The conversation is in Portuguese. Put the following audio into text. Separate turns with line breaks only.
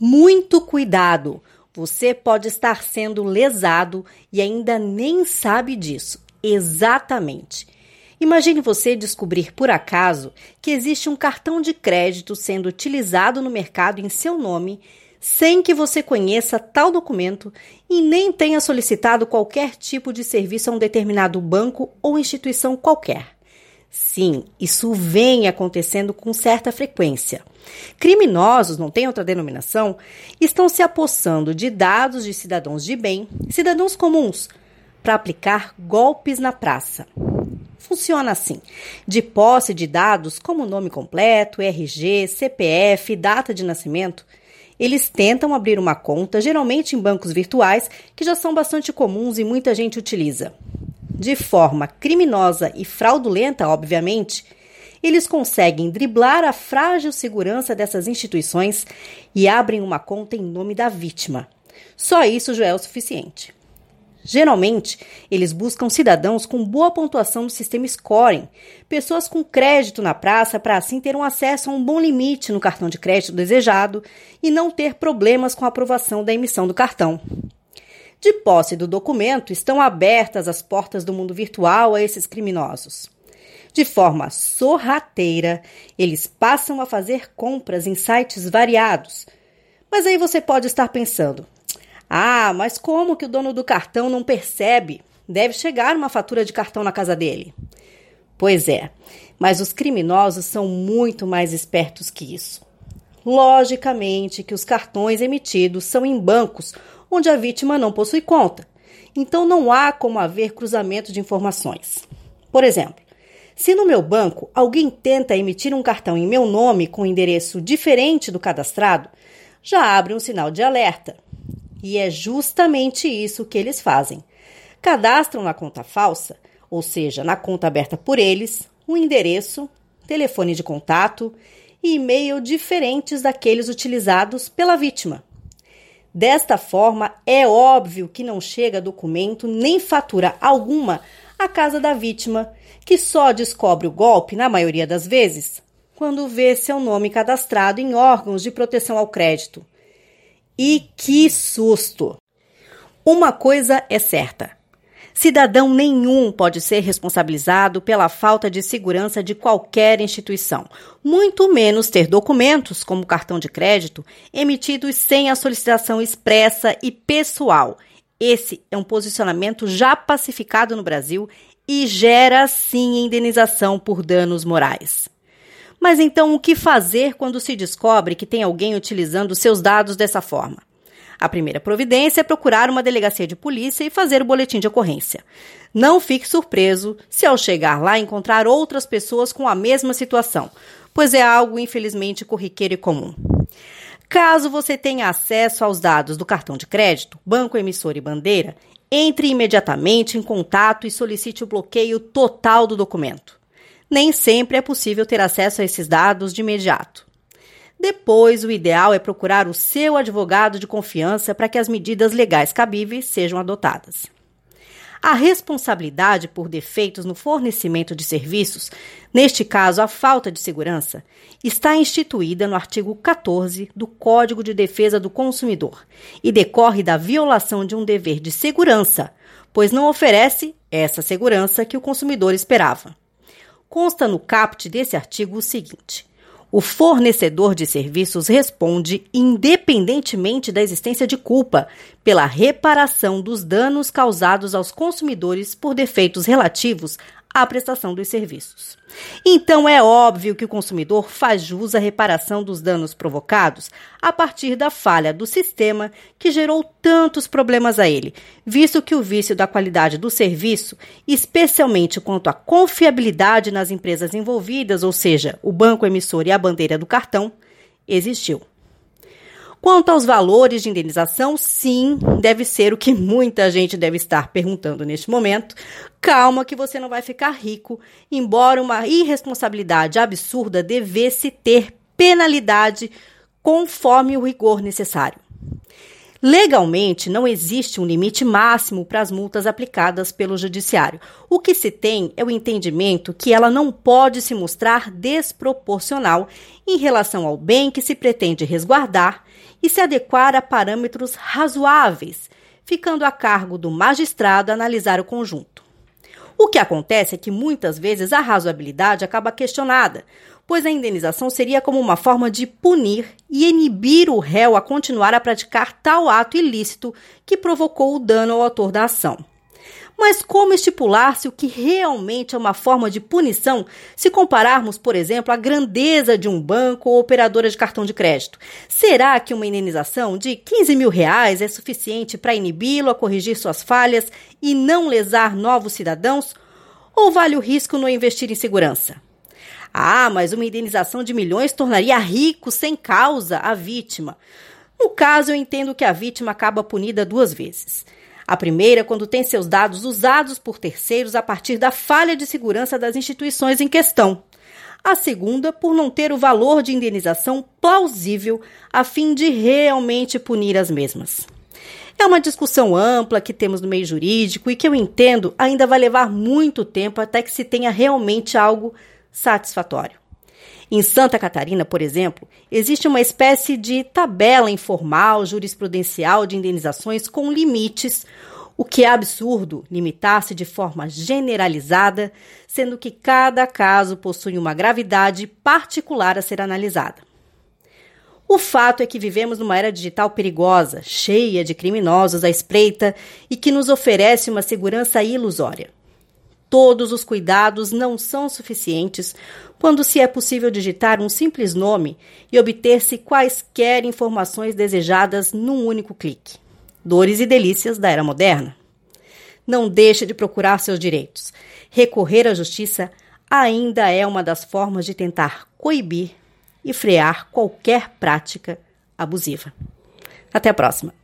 Muito cuidado! Você pode estar sendo lesado e ainda nem sabe disso. Exatamente. Imagine você descobrir por acaso que existe um cartão de crédito sendo utilizado no mercado em seu nome sem que você conheça tal documento e nem tenha solicitado qualquer tipo de serviço a um determinado banco ou instituição qualquer. Sim, isso vem acontecendo com certa frequência. Criminosos, não tem outra denominação, estão se apossando de dados de cidadãos de bem, cidadãos comuns, para aplicar golpes na praça. Funciona assim: de posse de dados como nome completo, RG, CPF, data de nascimento, eles tentam abrir uma conta, geralmente em bancos virtuais, que já são bastante comuns e muita gente utiliza. De forma criminosa e fraudulenta, obviamente, eles conseguem driblar a frágil segurança dessas instituições e abrem uma conta em nome da vítima. Só isso já é o suficiente. Geralmente, eles buscam cidadãos com boa pontuação no sistema scoring, pessoas com crédito na praça para assim ter um acesso a um bom limite no cartão de crédito desejado e não ter problemas com a aprovação da emissão do cartão. De posse do documento, estão abertas as portas do mundo virtual a esses criminosos. De forma sorrateira, eles passam a fazer compras em sites variados. Mas aí você pode estar pensando: ah, mas como que o dono do cartão não percebe? Deve chegar uma fatura de cartão na casa dele. Pois é, mas os criminosos são muito mais espertos que isso. Logicamente que os cartões emitidos são em bancos onde a vítima não possui conta. Então não há como haver cruzamento de informações. Por exemplo, se no meu banco alguém tenta emitir um cartão em meu nome com endereço diferente do cadastrado, já abre um sinal de alerta. E é justamente isso que eles fazem. Cadastram na conta falsa, ou seja, na conta aberta por eles, um endereço, telefone de contato e e-mail diferentes daqueles utilizados pela vítima. Desta forma, é óbvio que não chega documento nem fatura alguma à casa da vítima, que só descobre o golpe, na maioria das vezes, quando vê seu nome cadastrado em órgãos de proteção ao crédito. E que susto! Uma coisa é certa: cidadão nenhum pode ser responsabilizado pela falta de segurança de qualquer instituição, muito menos ter documentos, como cartão de crédito, emitidos sem a solicitação expressa e pessoal. Esse é um posicionamento já pacificado no Brasil e gera sim indenização por danos morais. Mas então, o que fazer quando se descobre que tem alguém utilizando seus dados dessa forma? A primeira providência é procurar uma delegacia de polícia e fazer o boletim de ocorrência. Não fique surpreso se ao chegar lá encontrar outras pessoas com a mesma situação, pois é algo infelizmente corriqueiro e comum. Caso você tenha acesso aos dados do cartão de crédito, banco emissor e bandeira, entre imediatamente em contato e solicite o bloqueio total do documento nem sempre é possível ter acesso a esses dados de imediato. Depois, o ideal é procurar o seu advogado de confiança para que as medidas legais cabíveis sejam adotadas. A responsabilidade por defeitos no fornecimento de serviços, neste caso a falta de segurança, está instituída no artigo 14 do Código de Defesa do Consumidor e decorre da violação de um dever de segurança, pois não oferece essa segurança que o consumidor esperava. Consta no caput desse artigo o seguinte: o fornecedor de serviços responde, independentemente da existência de culpa, pela reparação dos danos causados aos consumidores por defeitos relativos à prestação dos serviços. Então é óbvio que o consumidor faz jus à reparação dos danos provocados a partir da falha do sistema que gerou tantos problemas a ele, visto que o vício da qualidade do serviço, especialmente quanto à confiabilidade nas empresas envolvidas, ou seja, o banco emissor e a bandeira do cartão, existiu. Quanto aos valores de indenização, sim, deve ser o que muita gente deve estar perguntando neste momento. Calma que você não vai ficar rico, embora uma irresponsabilidade absurda devesse ter penalidade conforme o rigor necessário. Legalmente, não existe um limite máximo para as multas aplicadas pelo Judiciário. O que se tem é o entendimento que ela não pode se mostrar desproporcional em relação ao bem que se pretende resguardar e se adequar a parâmetros razoáveis, ficando a cargo do magistrado analisar o conjunto. O que acontece é que muitas vezes a razoabilidade acaba questionada, pois a indenização seria como uma forma de punir e inibir o réu a continuar a praticar tal ato ilícito que provocou o dano ao autor da ação. Mas como estipular-se o que realmente é uma forma de punição se compararmos, por exemplo, a grandeza de um banco ou operadora de cartão de crédito? Será que uma indenização de 15 mil reais é suficiente para inibi-lo a corrigir suas falhas e não lesar novos cidadãos? Ou vale o risco no investir em segurança? Ah, mas uma indenização de milhões tornaria rico sem causa a vítima. No caso, eu entendo que a vítima acaba punida duas vezes. A primeira, quando tem seus dados usados por terceiros a partir da falha de segurança das instituições em questão. A segunda, por não ter o valor de indenização plausível a fim de realmente punir as mesmas. É uma discussão ampla que temos no meio jurídico e que eu entendo ainda vai levar muito tempo até que se tenha realmente algo satisfatório. Em Santa Catarina, por exemplo, existe uma espécie de tabela informal jurisprudencial de indenizações com limites, o que é absurdo limitar-se de forma generalizada, sendo que cada caso possui uma gravidade particular a ser analisada. O fato é que vivemos numa era digital perigosa, cheia de criminosos à espreita e que nos oferece uma segurança ilusória todos os cuidados não são suficientes quando se é possível digitar um simples nome e obter-se quaisquer informações desejadas num único clique. Dores e delícias da era moderna. Não deixe de procurar seus direitos. Recorrer à justiça ainda é uma das formas de tentar coibir e frear qualquer prática abusiva. Até a próxima!